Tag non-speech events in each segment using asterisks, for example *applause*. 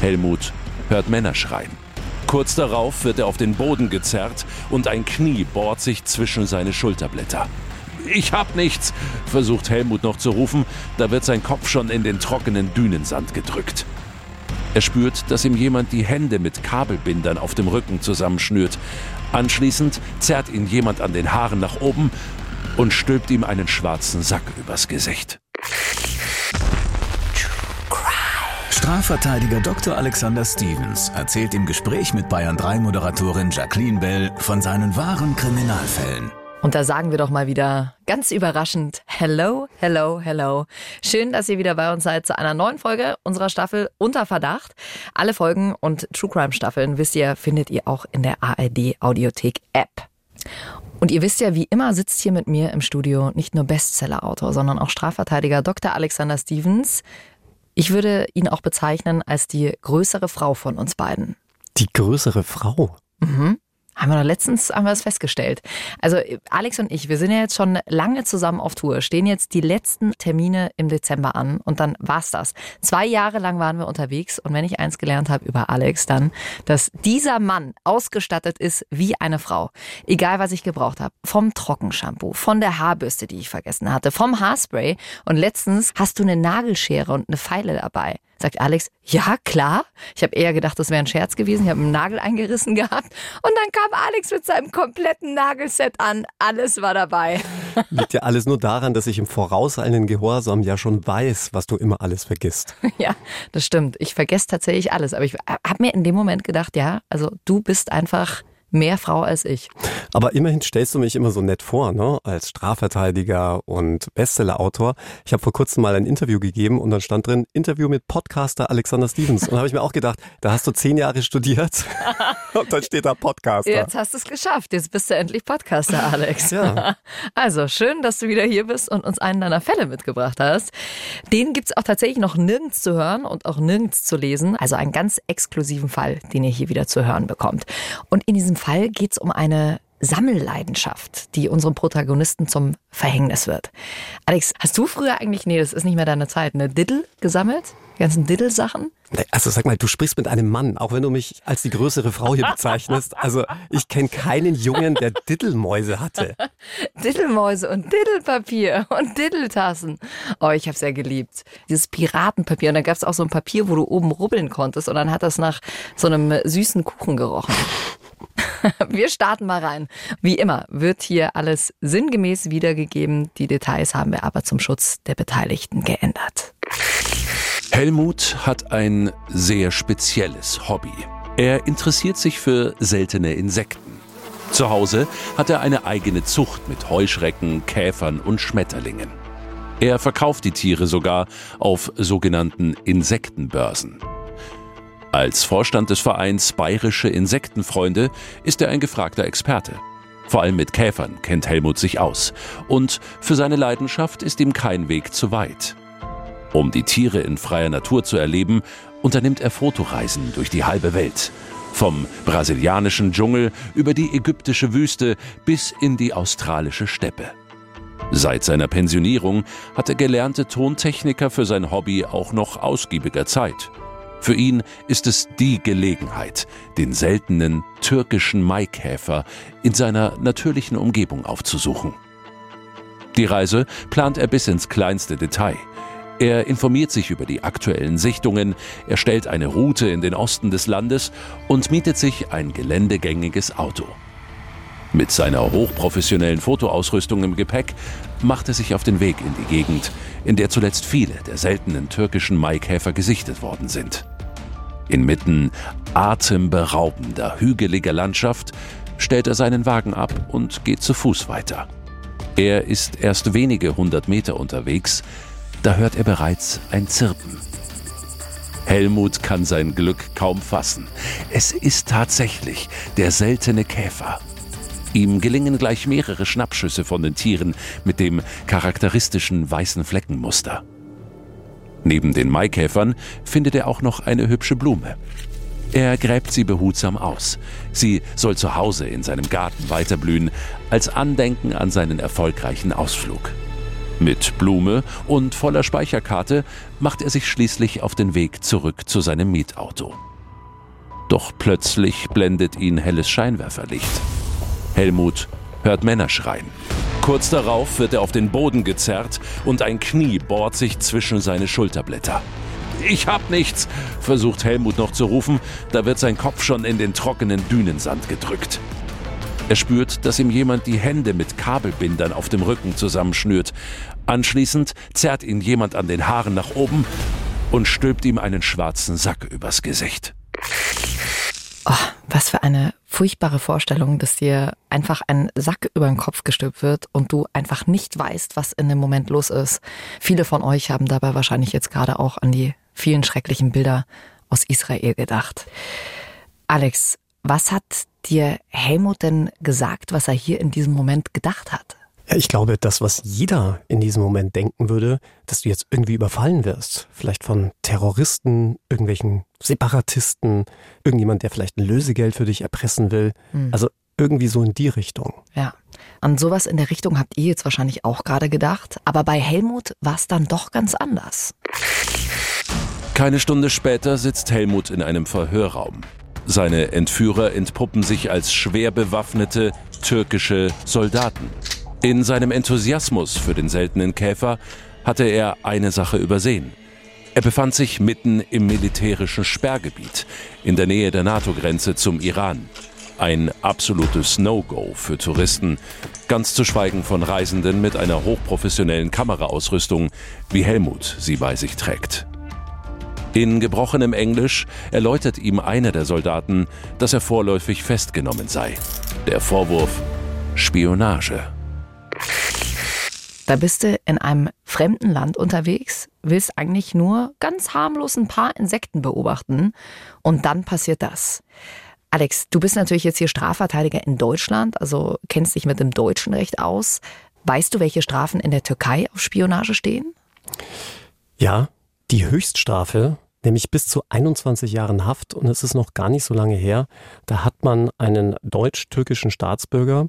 Helmut hört Männer schreien. Kurz darauf wird er auf den Boden gezerrt und ein Knie bohrt sich zwischen seine Schulterblätter. Ich hab nichts, versucht Helmut noch zu rufen, da wird sein Kopf schon in den trockenen Dünensand gedrückt. Er spürt, dass ihm jemand die Hände mit Kabelbindern auf dem Rücken zusammenschnürt. Anschließend zerrt ihn jemand an den Haaren nach oben und stülpt ihm einen schwarzen Sack übers Gesicht. Strafverteidiger Dr. Alexander Stevens erzählt im Gespräch mit Bayern 3 Moderatorin Jacqueline Bell von seinen wahren Kriminalfällen. Und da sagen wir doch mal wieder ganz überraschend Hello, hello, hello. Schön, dass ihr wieder bei uns seid zu einer neuen Folge unserer Staffel Unter Verdacht. Alle Folgen und True Crime Staffeln, wisst ihr, findet ihr auch in der ARD Audiothek App. Und ihr wisst ja, wie immer sitzt hier mit mir im Studio nicht nur Bestseller-Autor, sondern auch Strafverteidiger Dr. Alexander Stevens. Ich würde ihn auch bezeichnen als die größere Frau von uns beiden. Die größere Frau? Mhm. Haben wir doch letztens haben wir das festgestellt. Also Alex und ich, wir sind ja jetzt schon lange zusammen auf Tour, stehen jetzt die letzten Termine im Dezember an und dann war's das. Zwei Jahre lang waren wir unterwegs und wenn ich eins gelernt habe über Alex, dann, dass dieser Mann ausgestattet ist wie eine Frau. Egal was ich gebraucht habe. Vom Trockenshampoo, von der Haarbürste, die ich vergessen hatte, vom Haarspray und letztens hast du eine Nagelschere und eine Pfeile dabei. Sagt Alex, ja klar. Ich habe eher gedacht, das wäre ein Scherz gewesen. Ich habe einen Nagel eingerissen *laughs* gehabt. Und dann kam Alex mit seinem kompletten Nagelset an. Alles war dabei. *laughs* Liegt ja alles nur daran, dass ich im vorauseilenden Gehorsam ja schon weiß, was du immer alles vergisst. *laughs* Ja, das stimmt. Ich vergesse tatsächlich alles. Aber ich habe mir in dem Moment gedacht, ja, also du bist einfach mehr Frau als ich. Aber immerhin stellst du mich immer so nett vor, ne? Als Strafverteidiger und Bestsellerautor. Ich habe vor kurzem mal ein Interview gegeben und dann stand drin Interview mit Podcaster Alexander Stevens. Und da habe ich mir auch gedacht, da hast du zehn Jahre studiert *laughs* und dann steht da Podcaster. Jetzt hast du es geschafft. Jetzt bist du endlich Podcaster, Alex. Ja. *laughs* Also schön, dass du wieder hier bist und uns einen deiner Fälle mitgebracht hast. Den gibt's auch tatsächlich noch nirgends zu hören und auch nirgends zu lesen. Also einen ganz exklusiven Fall, den ihr hier wieder zu hören bekommt. Und in diesem Fall geht es um eine Sammelleidenschaft, die unserem Protagonisten zum Verhängnis wird. Alex, hast du früher eigentlich, nee, das ist nicht mehr deine Zeit, eine Diddle gesammelt? Die ganzen Diddle-Sachen? Also sag mal, du sprichst mit einem Mann, auch wenn du mich als die größere Frau hier bezeichnest. Also ich kenne keinen Jungen, der Diddlemäuse hatte. *laughs* Diddlemäuse und Diddlepapier und Diddletassen. Oh, ich habe ja geliebt. Dieses Piratenpapier. Und da gab es auch so ein Papier, wo du oben rubbeln konntest und dann hat das nach so einem süßen Kuchen gerochen. *laughs* Wir starten mal rein. Wie immer wird hier alles sinngemäß wiedergegeben. Die Details haben wir aber zum Schutz der Beteiligten geändert. Helmut hat ein sehr spezielles Hobby. Er interessiert sich für seltene Insekten. Zu Hause hat er eine eigene Zucht mit Heuschrecken, Käfern und Schmetterlingen. Er verkauft die Tiere sogar auf sogenannten Insektenbörsen. Als Vorstand des Vereins Bayerische Insektenfreunde ist er ein gefragter Experte. Vor allem mit Käfern kennt Helmut sich aus. Und für seine Leidenschaft ist ihm kein Weg zu weit. Um die Tiere in freier Natur zu erleben, unternimmt er Fotoreisen durch die halbe Welt. Vom brasilianischen Dschungel über die ägyptische Wüste bis in die australische Steppe. Seit seiner Pensionierung hat der gelernte Tontechniker für sein Hobby auch noch ausgiebiger Zeit. Für ihn ist es die Gelegenheit, den seltenen türkischen Maikäfer in seiner natürlichen Umgebung aufzusuchen. Die Reise plant er bis ins kleinste Detail. Er informiert sich über die aktuellen Sichtungen, erstellt eine Route in den Osten des Landes und mietet sich ein geländegängiges Auto. Mit seiner hochprofessionellen Fotoausrüstung im Gepäck macht er sich auf den Weg in die Gegend, in der zuletzt viele der seltenen türkischen Maikäfer gesichtet worden sind. Inmitten atemberaubender, hügeliger Landschaft stellt er seinen Wagen ab und geht zu Fuß weiter. Er ist erst wenige hundert Meter unterwegs, da hört er bereits ein Zirpen. Helmut kann sein Glück kaum fassen. Es ist tatsächlich der seltene Käfer. Ihm gelingen gleich mehrere Schnappschüsse von den Tieren mit dem charakteristischen weißen Fleckenmuster. Neben den Maikäfern findet er auch noch eine hübsche Blume. Er gräbt sie behutsam aus. Sie soll zu Hause in seinem Garten weiterblühen, als Andenken an seinen erfolgreichen Ausflug. Mit Blume und voller Speicherkarte macht er sich schließlich auf den Weg zurück zu seinem Mietauto. Doch plötzlich blendet ihn helles Scheinwerferlicht. Helmut hört Männer schreien. Kurz darauf wird er auf den Boden gezerrt und ein Knie bohrt sich zwischen seine Schulterblätter. Ich hab nichts, versucht Helmut noch zu rufen, da wird sein Kopf schon in den trockenen Dünensand gedrückt. Er spürt, dass ihm jemand die Hände mit Kabelbindern auf dem Rücken zusammenschnürt. Anschließend zerrt ihn jemand an den Haaren nach oben und stülpt ihm einen schwarzen Sack übers Gesicht. Oh, was für eine furchtbare Vorstellung, dass dir einfach ein Sack über den Kopf gestülpt wird und du einfach nicht weißt, was in dem Moment los ist. Viele von euch haben dabei wahrscheinlich jetzt gerade auch an die vielen schrecklichen Bilder aus Israel gedacht. Alex, was hat dir Helmut denn gesagt, was er hier in diesem Moment gedacht hat? Ja, ich glaube, das, was jeder in diesem Moment denken würde, dass du jetzt irgendwie überfallen wirst. Vielleicht von Terroristen, irgendwelchen Separatisten, irgendjemand, der vielleicht ein Lösegeld für dich erpressen will. Mhm. Also irgendwie so in die Richtung. Ja. An sowas in der Richtung habt ihr jetzt wahrscheinlich auch gerade gedacht. Aber bei Helmut war es dann doch ganz anders. Keine Stunde später sitzt Helmut in einem Verhörraum. Seine Entführer entpuppen sich als schwer bewaffnete türkische Soldaten. In seinem Enthusiasmus für den seltenen Käfer hatte er eine Sache übersehen. Er befand sich mitten im militärischen Sperrgebiet, in der Nähe der NATO-Grenze zum Iran. Ein absolutes No-Go für Touristen, ganz zu schweigen von Reisenden mit einer hochprofessionellen Kameraausrüstung, wie Helmut sie bei sich trägt. In gebrochenem Englisch erläutert ihm einer der Soldaten, dass er vorläufig festgenommen sei. Der Vorwurf Spionage. Da bist du in einem fremden Land unterwegs, willst eigentlich nur ganz harmlos ein paar Insekten beobachten und dann passiert das. Alex, du bist natürlich jetzt hier Strafverteidiger in Deutschland, also kennst dich mit dem deutschen Recht aus. Weißt du, welche Strafen in der Türkei auf Spionage stehen? Ja, die Höchststrafe nämlich bis zu 21 Jahren Haft. Und es ist noch gar nicht so lange her. Da hat man einen deutsch-türkischen Staatsbürger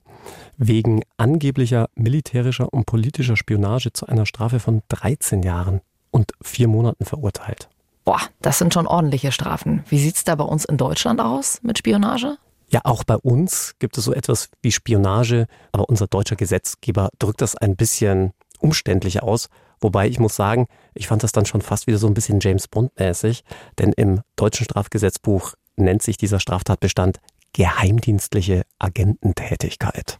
wegen angeblicher militärischer und politischer Spionage zu einer Strafe von 13 Jahren und vier Monaten verurteilt. Boah, das sind schon ordentliche Strafen. Wie sieht es da bei uns in Deutschland aus mit Spionage? Ja, auch bei uns gibt es so etwas wie Spionage, aber unser deutscher Gesetzgeber drückt das ein bisschen umständlicher aus. Wobei ich muss sagen, ich fand das dann schon fast wieder so ein bisschen James Bond-mäßig, denn im deutschen Strafgesetzbuch nennt sich dieser Straftatbestand geheimdienstliche Agententätigkeit.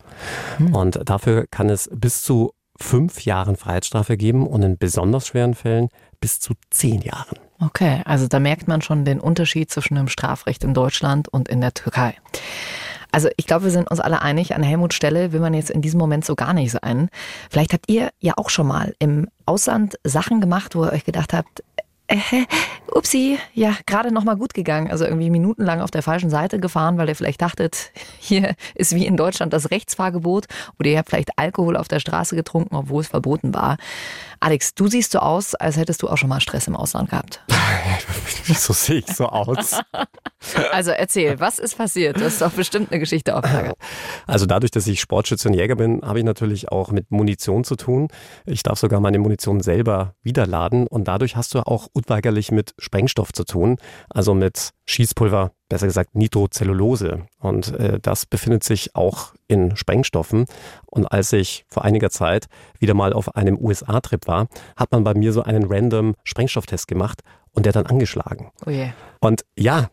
Hm. Und dafür kann es bis zu fünf Jahren Freiheitsstrafe geben und in besonders schweren Fällen bis zu zehn Jahren. Okay, also da merkt man schon den Unterschied zwischen dem Strafrecht in Deutschland und in der Türkei. Also ich glaube, wir sind uns alle einig, an Helmuts Stelle will man jetzt in diesem Moment so gar nicht sein. Vielleicht habt ihr ja auch schon mal im Ausland Sachen gemacht, wo ihr euch gedacht habt, äh, upsi, ja, gerade noch mal gut gegangen. Also irgendwie minutenlang auf der falschen Seite gefahren, weil ihr vielleicht dachtet, *laughs* hier ist wie in Deutschland das Rechtsfahrgebot oder ihr habt vielleicht Alkohol auf der Straße getrunken, obwohl es verboten war. Alex, du siehst so aus, als hättest du auch schon mal Stress im Ausland gehabt. *laughs* so sehe ich so aus. *laughs* *laughs* Also erzähl, was ist passiert? Das ist doch bestimmt eine Geschichte auf Lager. Also dadurch, dass ich Sportschütze und Jäger bin, habe ich natürlich auch mit Munition zu tun. Ich darf sogar meine Munition selber wiederladen und dadurch hast du auch unweigerlich mit Sprengstoff zu tun, also mit Schießpulver, besser gesagt Nitrocellulose. Und äh, das befindet sich auch in Sprengstoffen. Und als ich vor einiger Zeit wieder mal auf einem USA-Trip war, hat man bei mir so einen random Sprengstofftest gemacht und der dann angeschlagen. Oh yeah. Und ja,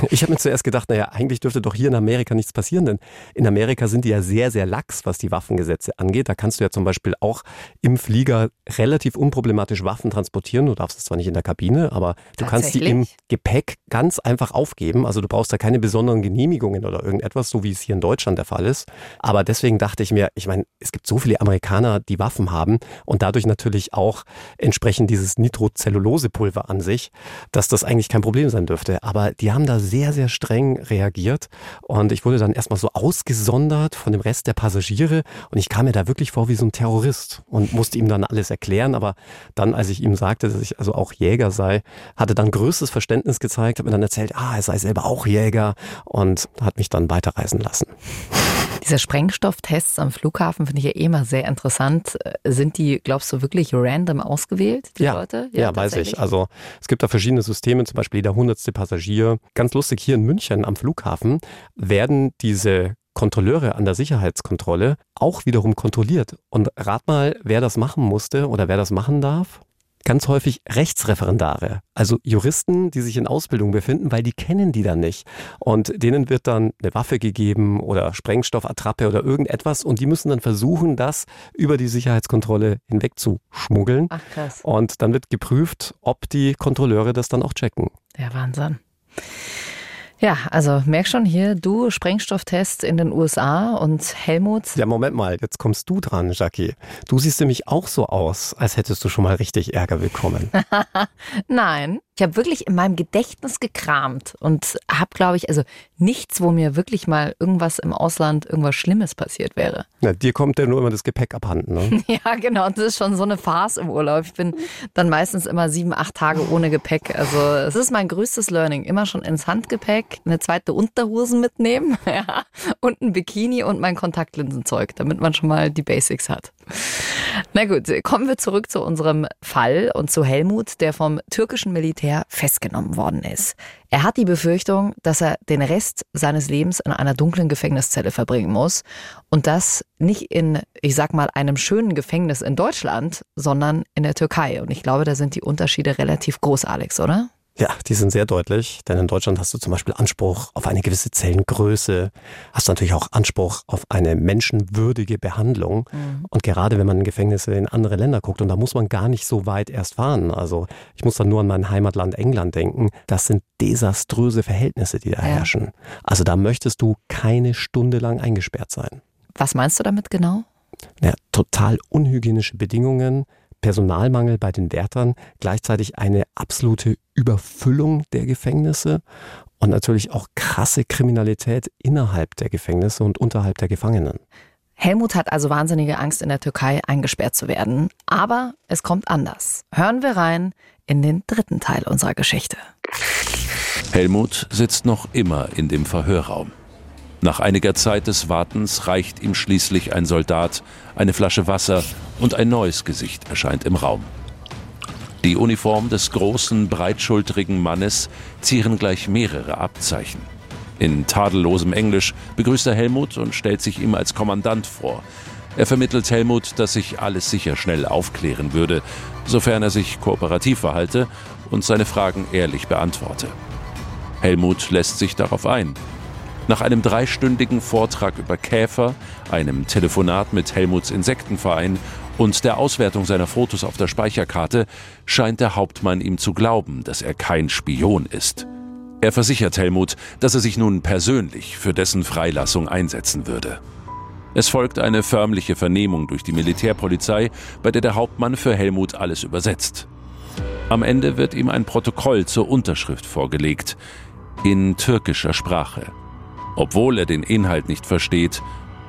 *laughs* Ich habe mir zuerst gedacht, naja, eigentlich dürfte doch hier in Amerika nichts passieren, denn in Amerika sind die ja sehr, sehr lax, was die Waffengesetze angeht. Da kannst du ja zum Beispiel auch im Flieger relativ unproblematisch Waffen transportieren. Du darfst es zwar nicht in der Kabine, aber du kannst die im Gepäck ganz einfach aufgeben. Also du brauchst da keine besonderen Genehmigungen oder irgendetwas, so wie es hier in Deutschland der Fall ist. Aber deswegen dachte ich mir, ich meine, es gibt so viele Amerikaner, die Waffen haben und dadurch natürlich auch entsprechend dieses Nitrocellulosepulver an sich, dass das eigentlich kein Problem sein dürfte. Aber die haben da sehr, sehr streng reagiert und ich wurde dann erstmal so ausgesondert von dem Rest der Passagiere und ich kam mir da wirklich vor wie so ein Terrorist und musste ihm dann alles erklären. Aber dann, als ich ihm sagte, dass ich also auch Jäger sei, hatte dann größtes Verständnis gezeigt, hat mir dann erzählt, ah, er sei selber auch Jäger und hat mich dann weiterreisen lassen. Diese Sprengstofftests am Flughafen finde ich ja eh immer sehr interessant. Sind die, glaubst du, wirklich random ausgewählt, die ja, Leute? Ja, ja weiß ich. Also es gibt da verschiedene Systeme, zum Beispiel jeder hundertste Passagier. Ganz lustig, hier in München am Flughafen werden diese Kontrolleure an der Sicherheitskontrolle auch wiederum kontrolliert. Und rat mal, wer das machen musste oder wer das machen darf ganz häufig Rechtsreferendare, also Juristen, die sich in Ausbildung befinden, weil die kennen die dann nicht. Und denen wird dann eine Waffe gegeben oder Sprengstoffattrappe oder irgendetwas und die müssen dann versuchen, das über die Sicherheitskontrolle hinweg zu schmuggeln. Ach krass. Und dann wird geprüft, ob die Kontrolleure das dann auch checken. Der Wahnsinn. Ja, also merk schon hier, du Sprengstofftest in den USA und Helmut. Ja, Moment mal, jetzt kommst du dran, Jackie. Du siehst nämlich auch so aus, als hättest du schon mal richtig Ärger bekommen. *laughs* Nein, ich habe wirklich in meinem Gedächtnis gekramt und habe, glaube ich, also nichts, wo mir wirklich mal irgendwas im Ausland, irgendwas Schlimmes passiert wäre. Na, dir kommt ja nur immer das Gepäck abhanden, ne? *laughs* ja, genau. Und das ist schon so eine Farce im Urlaub. Ich bin dann meistens immer sieben, acht Tage ohne Gepäck. Also es ist mein größtes Learning. Immer schon ins Handgepäck, eine zweite Unterhosen mitnehmen *laughs* ja, und ein Bikini und mein Kontaktlinsenzeug, damit man schon mal die Basics hat. Na gut, kommen wir zurück zu unserem Fall und zu Helmut, der vom türkischen Militär festgenommen worden ist. Er hat die Befürchtung, dass er den Rest seines Lebens in einer dunklen Gefängniszelle verbringen muss und das nicht in, ich sag mal, einem schönen Gefängnis in Deutschland, sondern in der Türkei. Und ich glaube, da sind die Unterschiede relativ groß, Alex, oder? Ja, die sind sehr deutlich, denn in Deutschland hast du zum Beispiel Anspruch auf eine gewisse Zellengröße, hast natürlich auch Anspruch auf eine menschenwürdige Behandlung. Mhm. Und gerade wenn man in Gefängnisse in andere Länder guckt, und da muss man gar nicht so weit erst fahren. Also ich muss dann nur an mein Heimatland England denken. Das sind desaströse Verhältnisse, die da ja. herrschen. Also da möchtest du keine Stunde lang eingesperrt sein. Was meinst du damit genau? Ja, total unhygienische Bedingungen, Personalmangel bei den Wärtern, gleichzeitig eine absolute Überfüllung der Gefängnisse und natürlich auch krasse Kriminalität innerhalb der Gefängnisse und unterhalb der Gefangenen. Helmut hat also wahnsinnige Angst, in der Türkei eingesperrt zu werden. Aber es kommt anders. Hören wir rein in den dritten Teil unserer Geschichte. Helmut sitzt noch immer in dem Verhörraum. Nach einiger Zeit des Wartens reicht ihm schließlich ein Soldat, eine Flasche Wasser und ein neues Gesicht erscheint im Raum. Die Uniform des großen, breitschultrigen Mannes zieren gleich mehrere Abzeichen. In tadellosem Englisch begrüßt er Helmut und stellt sich ihm als Kommandant vor. Er vermittelt Helmut, dass sich alles sicher schnell aufklären würde, sofern er sich kooperativ verhalte und seine Fragen ehrlich beantworte. Helmut lässt sich darauf ein. Nach einem dreistündigen Vortrag über Käfer, einem Telefonat mit Helmuts Insektenverein und der Auswertung seiner Fotos auf der Speicherkarte scheint der Hauptmann ihm zu glauben, dass er kein Spion ist. Er versichert Helmut, dass er sich nun persönlich für dessen Freilassung einsetzen würde. Es folgt eine förmliche Vernehmung durch die Militärpolizei, bei der der Hauptmann für Helmut alles übersetzt. Am Ende wird ihm ein Protokoll zur Unterschrift vorgelegt, in türkischer Sprache. Obwohl er den Inhalt nicht versteht,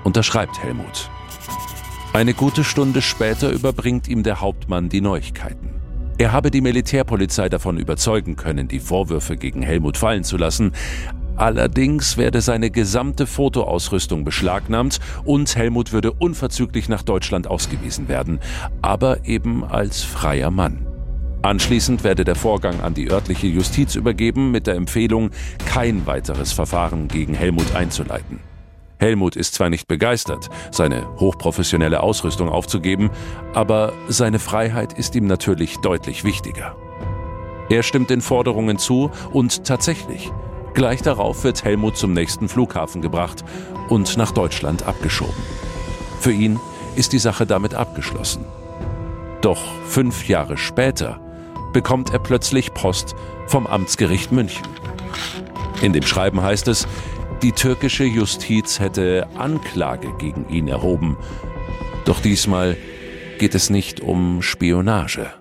unterschreibt Helmut. Eine gute Stunde später überbringt ihm der Hauptmann die Neuigkeiten. Er habe die Militärpolizei davon überzeugen können, die Vorwürfe gegen Helmut fallen zu lassen. Allerdings werde seine gesamte Fotoausrüstung beschlagnahmt und Helmut würde unverzüglich nach Deutschland ausgewiesen werden, aber eben als freier Mann. Anschließend werde der Vorgang an die örtliche Justiz übergeben mit der Empfehlung, kein weiteres Verfahren gegen Helmut einzuleiten. Helmut ist zwar nicht begeistert, seine hochprofessionelle Ausrüstung aufzugeben, aber seine Freiheit ist ihm natürlich deutlich wichtiger. Er stimmt den Forderungen zu und tatsächlich, Gleich darauf wird Helmut zum nächsten Flughafen gebracht und nach Deutschland abgeschoben. Für ihn ist die Sache damit abgeschlossen. Doch fünf Jahre später bekommt er plötzlich Post vom Amtsgericht München. In dem Schreiben heißt es, die türkische Justiz hätte Anklage gegen ihn erhoben. Doch diesmal geht es nicht um Spionage.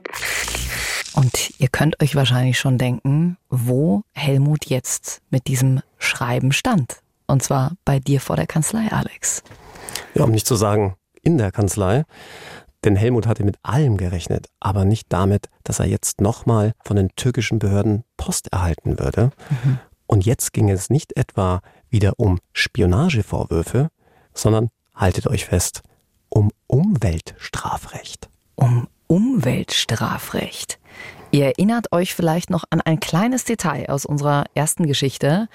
Und ihr könnt euch wahrscheinlich schon denken, wo Helmut jetzt mit diesem Schreiben stand. Und zwar bei dir vor der Kanzlei, Alex. Ja, um nicht zu sagen, in der Kanzlei. Denn Helmut hatte mit allem gerechnet, aber nicht damit, dass er jetzt nochmal von den türkischen Behörden Post erhalten würde. Mhm. Und jetzt ging es nicht etwa wieder um Spionagevorwürfe, sondern, haltet euch fest, um Umweltstrafrecht. Um Umweltstrafrecht. Ihr erinnert euch vielleicht noch an ein kleines Detail aus unserer ersten Geschichte.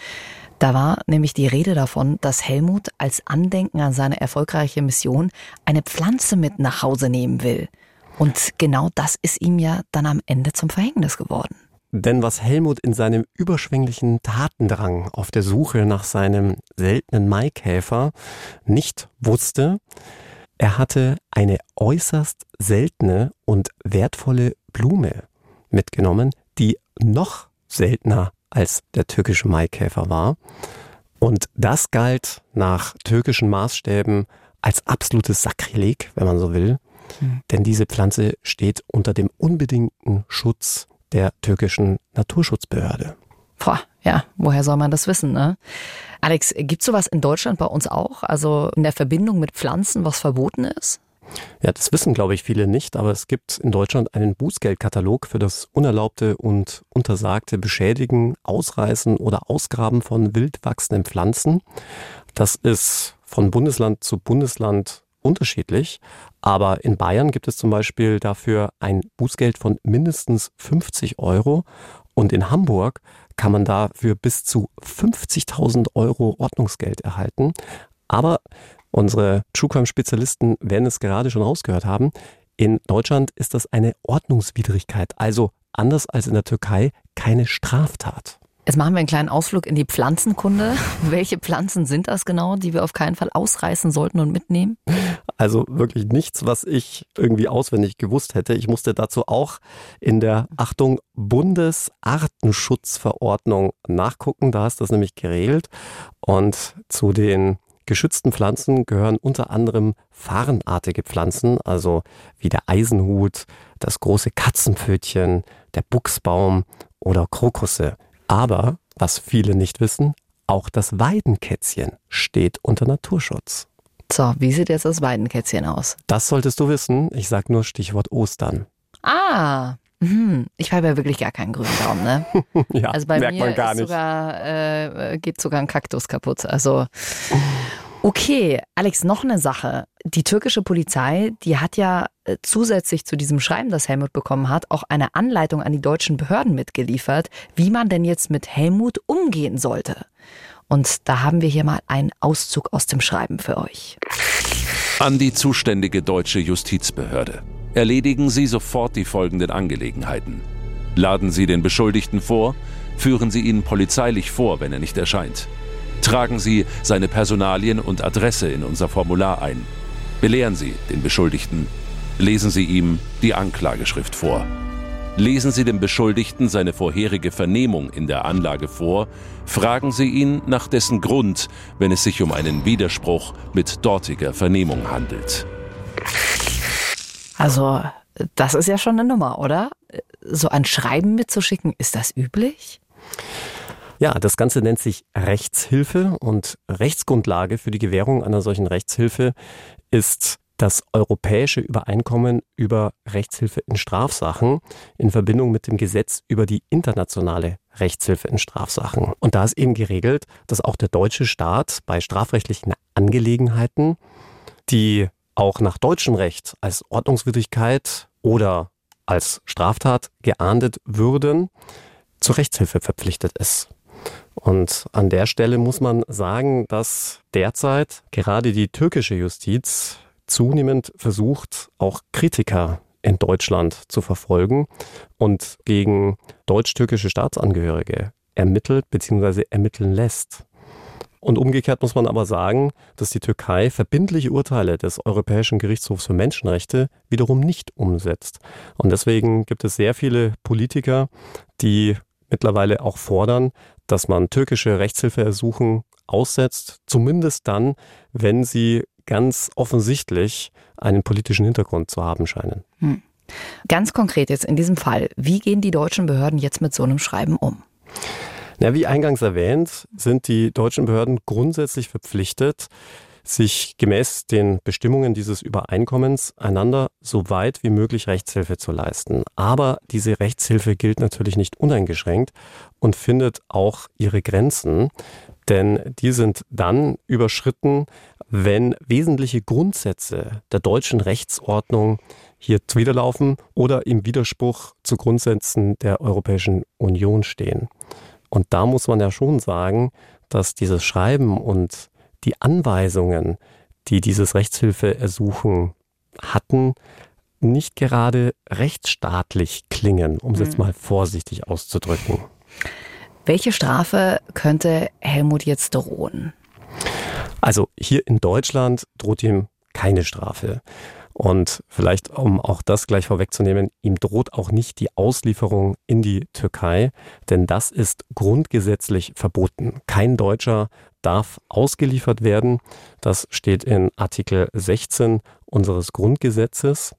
Da war nämlich die Rede davon, dass Helmut als Andenken an seine erfolgreiche Mission eine Pflanze mit nach Hause nehmen will. Und genau das ist ihm ja dann am Ende zum Verhängnis geworden. Denn was Helmut in seinem überschwänglichen Tatendrang auf der Suche nach seinem seltenen Maikäfer nicht wusste, er hatte eine äußerst seltene und wertvolle Blume mitgenommen, die noch seltener als der türkische Maikäfer war. Und das galt nach türkischen Maßstäben als absolutes Sakrileg, wenn man so will. Mhm. Denn diese Pflanze steht unter dem unbedingten Schutz der türkischen Naturschutzbehörde. Boah, ja, woher soll man das wissen, ne? Alex, gibt es sowas in Deutschland bei uns auch? Also in der Verbindung mit Pflanzen, was verboten ist? Ja, das wissen, glaube ich, viele nicht, aber es gibt in Deutschland einen Bußgeldkatalog für das unerlaubte und untersagte Beschädigen, Ausreißen oder Ausgraben von wild wachsenden Pflanzen. Das ist von Bundesland zu Bundesland unterschiedlich, aber in Bayern gibt es zum Beispiel dafür ein Bußgeld von mindestens 50 Euro und in Hamburg kann man dafür bis zu 50.000 Euro Ordnungsgeld erhalten. Aber Unsere True Crime Spezialisten werden es gerade schon rausgehört haben. In Deutschland ist das eine Ordnungswidrigkeit, also anders als in der Türkei keine Straftat. Jetzt machen wir einen kleinen Ausflug in die Pflanzenkunde. *laughs* Welche Pflanzen sind das genau, die wir auf keinen Fall ausreißen sollten und mitnehmen? Also wirklich nichts, was ich irgendwie auswendig gewusst hätte. Ich musste dazu auch in der Achtung Bundesartenschutzverordnung nachgucken. Da ist das nämlich geregelt. Und zu den geschützten Pflanzen gehören unter anderem farnartige Pflanzen, also wie der Eisenhut, das große Katzenpfötchen, der Buchsbaum oder Krokusse. Aber, was viele nicht wissen, auch das Weidenkätzchen steht unter Naturschutz. So, wie sieht jetzt das Weidenkätzchen aus? Das solltest du wissen. Ich sag nur Stichwort Ostern. Ah, hm, ich habe ja wirklich gar keinen grünen Daumen, ne? *laughs* ja, also bei merkt mir man gar nicht. Sogar, äh, geht sogar ein Kaktus kaputt. Also okay, Alex, noch eine Sache. Die türkische Polizei, die hat ja äh, zusätzlich zu diesem Schreiben, das Helmut bekommen hat, auch eine Anleitung an die deutschen Behörden mitgeliefert, wie man denn jetzt mit Helmut umgehen sollte. Und da haben wir hier mal einen Auszug aus dem Schreiben für euch. An die zuständige deutsche Justizbehörde. Erledigen Sie sofort die folgenden Angelegenheiten. Laden Sie den Beschuldigten vor, führen Sie ihn polizeilich vor, wenn er nicht erscheint. Tragen Sie seine Personalien und Adresse in unser Formular ein. Belehren Sie den Beschuldigten. Lesen Sie ihm die Anklageschrift vor. Lesen Sie dem Beschuldigten seine vorherige Vernehmung in der Anlage vor. Fragen Sie ihn nach dessen Grund, wenn es sich um einen Widerspruch mit dortiger Vernehmung handelt. Also, das ist ja schon eine Nummer, oder? So ein Schreiben mitzuschicken, ist das üblich? Ja, das Ganze nennt sich Rechtshilfe und Rechtsgrundlage für die Gewährung einer solchen Rechtshilfe ist das europäische Übereinkommen über Rechtshilfe in Strafsachen in Verbindung mit dem Gesetz über die internationale Rechtshilfe in Strafsachen. Und da ist eben geregelt, dass auch der deutsche Staat bei strafrechtlichen Angelegenheiten, die auch nach deutschem Recht als Ordnungswidrigkeit oder als Straftat geahndet würden, zur Rechtshilfe verpflichtet ist. Und an der Stelle muss man sagen, dass derzeit gerade die türkische Justiz zunehmend versucht, auch Kritiker in Deutschland zu verfolgen und gegen deutsch-türkische Staatsangehörige ermittelt bzw. ermitteln lässt. Und umgekehrt muss man aber sagen, dass die Türkei verbindliche Urteile des Europäischen Gerichtshofs für Menschenrechte wiederum nicht umsetzt. Und deswegen gibt es sehr viele Politiker, die mittlerweile auch fordern, dass man türkische Rechtshilfeersuchen aussetzt, zumindest dann, wenn sie ganz offensichtlich einen politischen Hintergrund zu haben scheinen. Hm. Ganz konkret jetzt in diesem Fall, wie gehen die deutschen Behörden jetzt mit so einem Schreiben um? Ja, wie eingangs erwähnt, sind die deutschen Behörden grundsätzlich verpflichtet, sich gemäß den Bestimmungen dieses Übereinkommens einander so weit wie möglich Rechtshilfe zu leisten. Aber diese Rechtshilfe gilt natürlich nicht uneingeschränkt und findet auch ihre Grenzen, denn die sind dann überschritten, wenn wesentliche Grundsätze der deutschen Rechtsordnung hier zuwiderlaufen oder im Widerspruch zu Grundsätzen der Europäischen Union stehen. Und da muss man ja schon sagen, dass dieses Schreiben und die Anweisungen, die dieses Rechtshilfeersuchen hatten, nicht gerade rechtsstaatlich klingen, um es jetzt mhm. mal vorsichtig auszudrücken. Welche Strafe könnte Helmut jetzt drohen? Also hier in Deutschland droht ihm keine Strafe. Und vielleicht, um auch das gleich vorwegzunehmen, ihm droht auch nicht die Auslieferung in die Türkei, denn das ist grundgesetzlich verboten. Kein Deutscher darf ausgeliefert werden. Das steht in Artikel 16 unseres Grundgesetzes.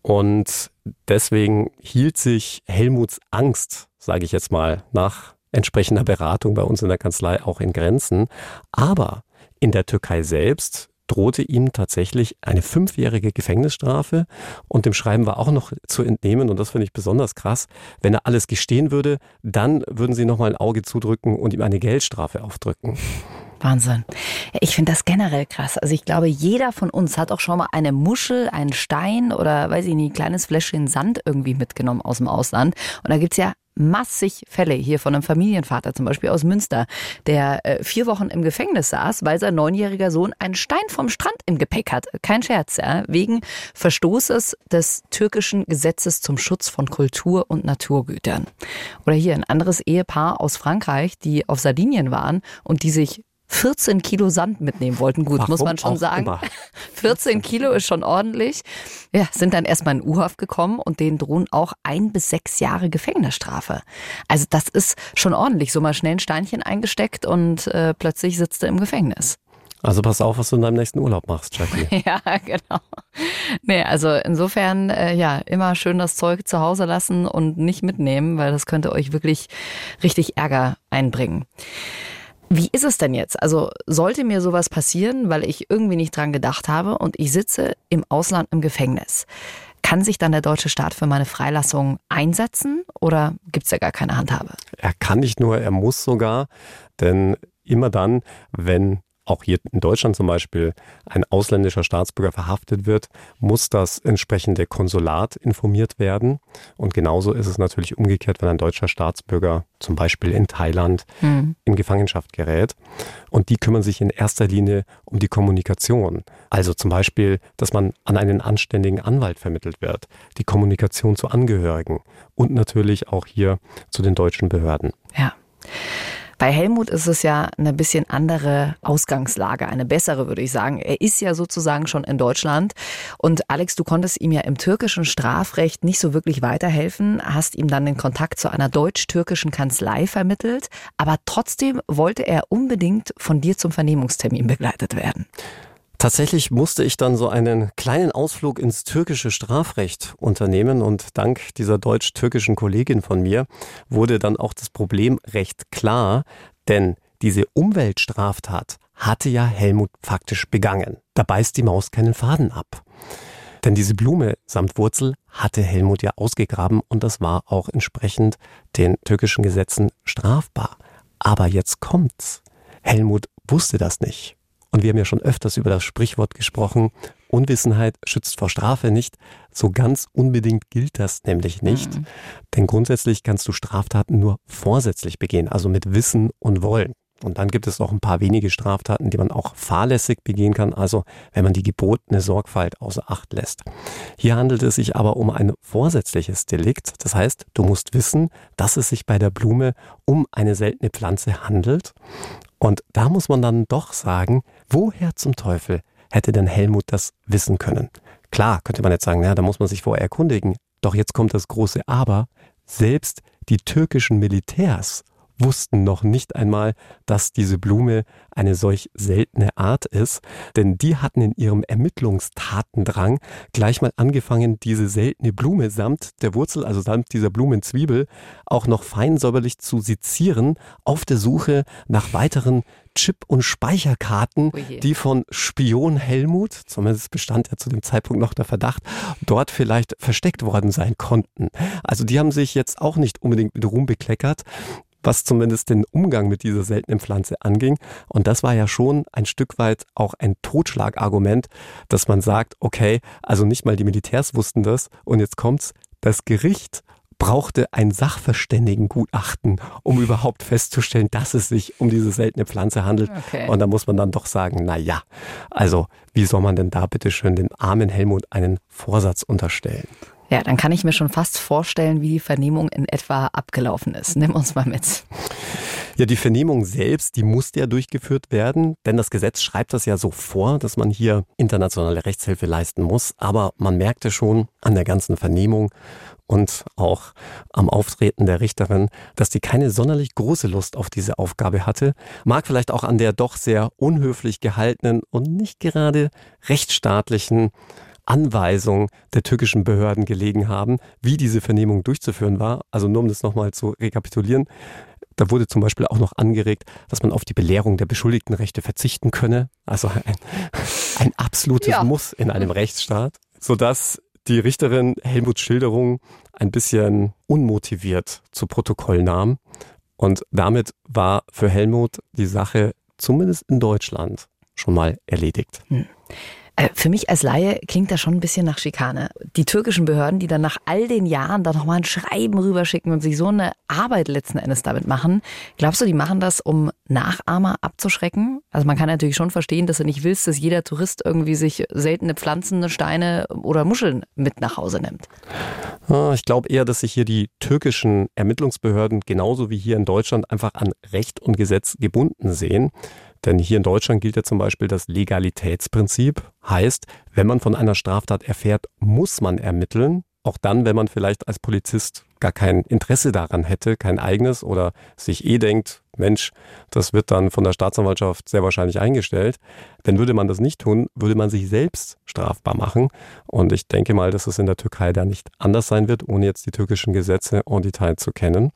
Und deswegen hielt sich Helmuts Angst, sage ich jetzt mal, nach entsprechender Beratung bei uns in der Kanzlei auch in Grenzen. Aber in der Türkei selbst drohte ihm tatsächlich eine fünfjährige Gefängnisstrafe und dem Schreiben war auch noch zu entnehmen, und das finde ich besonders krass, wenn er alles gestehen würde, dann würden sie nochmal ein Auge zudrücken und ihm eine Geldstrafe aufdrücken. Wahnsinn. Ich finde das generell krass. Also ich glaube, jeder von uns hat auch schon mal eine Muschel, einen Stein oder weiß ich nicht, ein kleines Fläschchen Sand irgendwie mitgenommen aus dem Ausland. Und da gibt es ja massig Fälle hier von einem Familienvater zum Beispiel aus Münster, der äh, vier Wochen im Gefängnis saß, weil sein neunjähriger Sohn einen Stein vom Strand im Gepäck hat. Kein Scherz, ja, wegen Verstoßes des türkischen Gesetzes zum Schutz von Kultur und Naturgütern. Oder hier ein anderes Ehepaar aus Frankreich, die auf Sardinien waren und die sich 14 Kilo Sand mitnehmen wollten. Gut, Warum muss man schon sagen. Immer. *laughs* 14 Kilo ist schon ordentlich. Ja, sind dann erstmal in U-Haft gekommen und denen drohen auch ein bis sechs Jahre Gefängnisstrafe. Also das ist schon ordentlich. So mal schnell ein Steinchen eingesteckt und äh, plötzlich sitzt er im Gefängnis. Also pass auf, was du in deinem nächsten Urlaub machst, Jackie. *laughs* ja, genau. Nee, also insofern, äh, ja, immer schön das Zeug zu Hause lassen und nicht mitnehmen, weil das könnte euch wirklich richtig Ärger einbringen. Wie ist es denn jetzt? Also sollte mir sowas passieren, weil ich irgendwie nicht dran gedacht habe und ich sitze im Ausland im Gefängnis. Kann sich dann der deutsche Staat für meine Freilassung einsetzen oder gibt es ja gar keine Handhabe? Er kann nicht nur, er muss sogar, denn immer dann, wenn auch hier in Deutschland zum Beispiel ein ausländischer Staatsbürger verhaftet wird, muss das entsprechende Konsulat informiert werden. Und genauso ist es natürlich umgekehrt, wenn ein deutscher Staatsbürger zum Beispiel in Thailand mhm. in Gefangenschaft gerät. Und die kümmern sich in erster Linie um die Kommunikation. Also zum Beispiel, dass man an einen anständigen Anwalt vermittelt wird, die Kommunikation zu Angehörigen und natürlich auch hier zu den deutschen Behörden. Ja. Bei Helmut ist es ja eine bisschen andere Ausgangslage, eine bessere, würde ich sagen. Er ist ja sozusagen schon in Deutschland. Und Alex, du konntest ihm ja im türkischen Strafrecht nicht so wirklich weiterhelfen, hast ihm dann den Kontakt zu einer deutsch-türkischen Kanzlei vermittelt. Aber trotzdem wollte er unbedingt von dir zum Vernehmungstermin begleitet werden. Tatsächlich musste ich dann so einen kleinen Ausflug ins türkische Strafrecht unternehmen und dank dieser deutsch-türkischen Kollegin von mir wurde dann auch das Problem recht klar, denn diese Umweltstraftat hatte ja Helmut faktisch begangen. Da beißt die Maus keinen Faden ab. Denn diese Blume samt Wurzel hatte Helmut ja ausgegraben und das war auch entsprechend den türkischen Gesetzen strafbar. Aber jetzt kommt's. Helmut wusste das nicht. Und wir haben ja schon öfters über das Sprichwort gesprochen, Unwissenheit schützt vor Strafe nicht. So ganz unbedingt gilt das nämlich nicht. Mhm. Denn grundsätzlich kannst du Straftaten nur vorsätzlich begehen, also mit Wissen und Wollen. Und dann gibt es noch ein paar wenige Straftaten, die man auch fahrlässig begehen kann, also wenn man die gebotene Sorgfalt außer Acht lässt. Hier handelt es sich aber um ein vorsätzliches Delikt. Das heißt, du musst wissen, dass es sich bei der Blume um eine seltene Pflanze handelt. Und da muss man dann doch sagen, woher zum Teufel hätte denn Helmut das wissen können? Klar, könnte man jetzt sagen, ja, da muss man sich vorher erkundigen. Doch jetzt kommt das große Aber. Selbst die türkischen Militärs wussten noch nicht einmal, dass diese Blume eine solch seltene Art ist, denn die hatten in ihrem Ermittlungstatendrang gleich mal angefangen, diese seltene Blume samt der Wurzel, also samt dieser Blumenzwiebel, auch noch fein säuberlich zu sezieren, auf der Suche nach weiteren Chip- und Speicherkarten, Oje. die von Spion Helmut, zumindest bestand ja zu dem Zeitpunkt noch der Verdacht, dort vielleicht versteckt worden sein konnten. Also die haben sich jetzt auch nicht unbedingt mit Ruhm bekleckert was zumindest den Umgang mit dieser seltenen Pflanze anging. Und das war ja schon ein Stück weit auch ein Totschlagargument, dass man sagt, okay, also nicht mal die Militärs wussten das und jetzt kommt's, das Gericht brauchte ein Sachverständigengutachten, um überhaupt festzustellen, dass es sich um diese seltene Pflanze handelt. Okay. Und da muss man dann doch sagen, na ja, also wie soll man denn da bitte schön dem armen Helmut einen Vorsatz unterstellen? Ja, dann kann ich mir schon fast vorstellen, wie die Vernehmung in etwa abgelaufen ist. Nimm uns mal mit. Ja, die Vernehmung selbst, die musste ja durchgeführt werden, denn das Gesetz schreibt das ja so vor, dass man hier internationale Rechtshilfe leisten muss. Aber man merkte schon an der ganzen Vernehmung und auch am Auftreten der Richterin, dass die keine sonderlich große Lust auf diese Aufgabe hatte. Mag vielleicht auch an der doch sehr unhöflich gehaltenen und nicht gerade rechtsstaatlichen Anweisung der türkischen Behörden gelegen haben, wie diese Vernehmung durchzuführen war. Also nur um das nochmal zu rekapitulieren. Da wurde zum Beispiel auch noch angeregt, dass man auf die Belehrung der Beschuldigtenrechte verzichten könne. Also ein, ein absolutes ja. Muss in einem Rechtsstaat, sodass die Richterin Helmuts Schilderung ein bisschen unmotiviert zu Protokoll nahm. Und damit war für Helmut die Sache zumindest in Deutschland schon mal erledigt. Hm. Äh, für mich als Laie klingt das schon ein bisschen nach Schikane. Die türkischen Behörden, die dann nach all den Jahren da nochmal ein Schreiben rüberschicken und sich so eine Arbeit letzten Endes damit machen, glaubst du, die machen das, um Nachahmer abzuschrecken? Also man kann natürlich schon verstehen, dass du nicht willst, dass jeder Tourist irgendwie sich seltene Pflanzen, Steine oder Muscheln mit nach Hause nimmt. Ah, ich glaube eher, dass sich hier die türkischen Ermittlungsbehörden genauso wie hier in Deutschland einfach an Recht und Gesetz gebunden sehen. Denn hier in Deutschland gilt ja zum Beispiel das Legalitätsprinzip. Heißt, wenn man von einer Straftat erfährt, muss man ermitteln. Auch dann, wenn man vielleicht als Polizist gar kein Interesse daran hätte, kein eigenes oder sich eh denkt, Mensch, das wird dann von der Staatsanwaltschaft sehr wahrscheinlich eingestellt. Denn würde man das nicht tun, würde man sich selbst strafbar machen. Und ich denke mal, dass es in der Türkei da nicht anders sein wird, ohne jetzt die türkischen Gesetze en Detail zu kennen.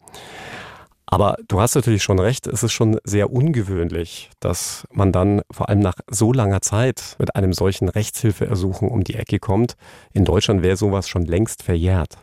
Aber du hast natürlich schon recht, es ist schon sehr ungewöhnlich, dass man dann vor allem nach so langer Zeit mit einem solchen Rechtshilfeersuchen um die Ecke kommt. In Deutschland wäre sowas schon längst verjährt.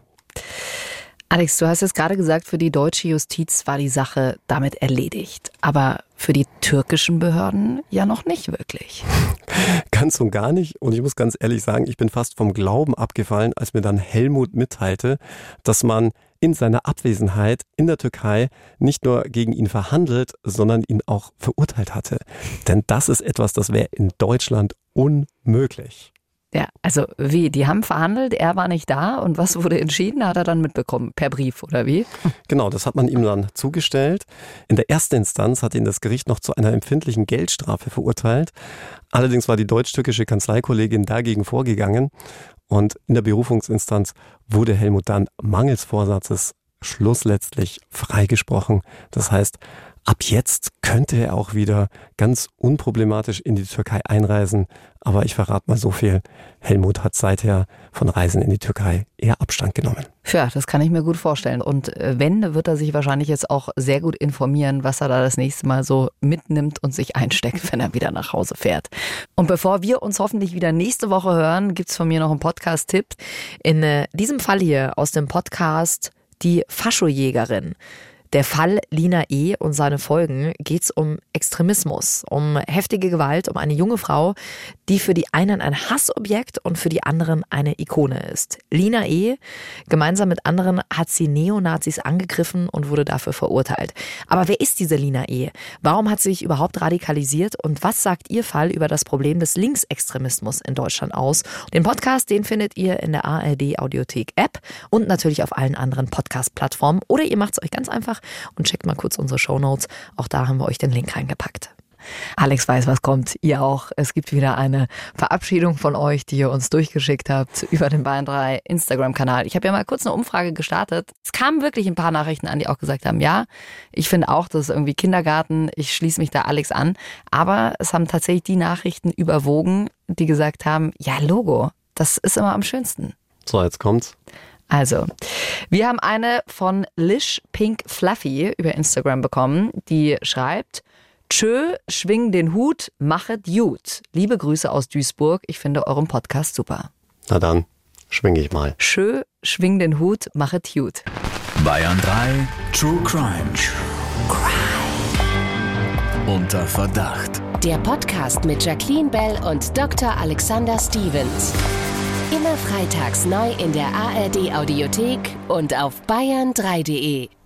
Alex, du hast jetzt gerade gesagt, für die deutsche Justiz war die Sache damit erledigt. Aber für die türkischen Behörden ja noch nicht wirklich. *laughs* Ganz und gar nicht. Und ich muss ganz ehrlich sagen, ich bin fast vom Glauben abgefallen, als mir dann Helmut mitteilte, dass man in seiner Abwesenheit in der Türkei nicht nur gegen ihn verhandelt, sondern ihn auch verurteilt hatte. Denn das ist etwas, das wäre in Deutschland unmöglich. Ja, also wie? Die haben verhandelt, er war nicht da und was wurde entschieden, hat er dann mitbekommen, per Brief oder wie? Genau, das hat man ihm dann zugestellt. In der ersten Instanz hat ihn das Gericht noch zu einer empfindlichen Geldstrafe verurteilt. Allerdings war die deutsch-türkische Kanzleikollegin dagegen vorgegangen und in der Berufungsinstanz wurde Helmut dann mangels Vorsatzes schlussletztlich freigesprochen. Das heißt, ab jetzt könnte er auch wieder ganz unproblematisch in die Türkei einreisen. Aber ich verrate mal so viel. Helmut hat seither von Reisen in die Türkei eher Abstand genommen. Ja, das kann ich mir gut vorstellen. Und äh, wenn, wird er sich wahrscheinlich jetzt auch sehr gut informieren, was er da das nächste Mal so mitnimmt und sich einsteckt, wenn er wieder nach Hause fährt. Und bevor wir uns hoffentlich wieder nächste Woche hören, gibt es von mir noch einen Podcast-Tipp. In äh, diesem Fall hier aus dem Podcast Die Faschojägerin Der Fall Lina E. und seine Folgen geht es um Extremismus, um heftige Gewalt, um eine junge Frau, die für die einen ein Hassobjekt und für die anderen eine Ikone ist. Lina E. gemeinsam mit anderen hat sie Neonazis angegriffen und wurde dafür verurteilt. Aber wer ist diese Lina E? Warum hat sie sich überhaupt radikalisiert und was sagt ihr Fall über das Problem des Linksextremismus in Deutschland aus? Den Podcast, den findet ihr in der ARD Audiothek App und natürlich auf allen anderen Podcast-Plattformen oder ihr macht es euch ganz einfach und checkt mal kurz unsere Show Notes. Auch da haben wir euch den Link reingepackt. Alex weiß, was kommt. Ihr auch. Es gibt wieder eine Verabschiedung von euch, die ihr uns durchgeschickt habt *laughs* über den Bayern 3 Instagram-Kanal. Ich habe ja mal kurz eine Umfrage gestartet. Es kamen wirklich ein paar Nachrichten an, die auch gesagt haben, ja, ich finde auch, das ist irgendwie Kindergarten. Ich schließe mich da Alex an. Aber es haben tatsächlich die Nachrichten überwogen, die gesagt haben, ja, Logo, das ist immer am schönsten. So, jetzt kommt's. Also, wir haben eine von Lish Pink Fluffy über Instagram bekommen, die schreibt, Tschö, schwing den Hut, machet gut. Liebe Grüße aus Duisburg, ich finde euren Podcast super. Na dann, schwing ich mal. Tschö, schwing den Hut, machet gut. Bayern 3 True Crime. True Crime. Unter Verdacht. Der Podcast mit Jacqueline Bell und Dr. Alexander Stevens. Immer freitags neu in der ARD Audiothek und auf bayern3.de.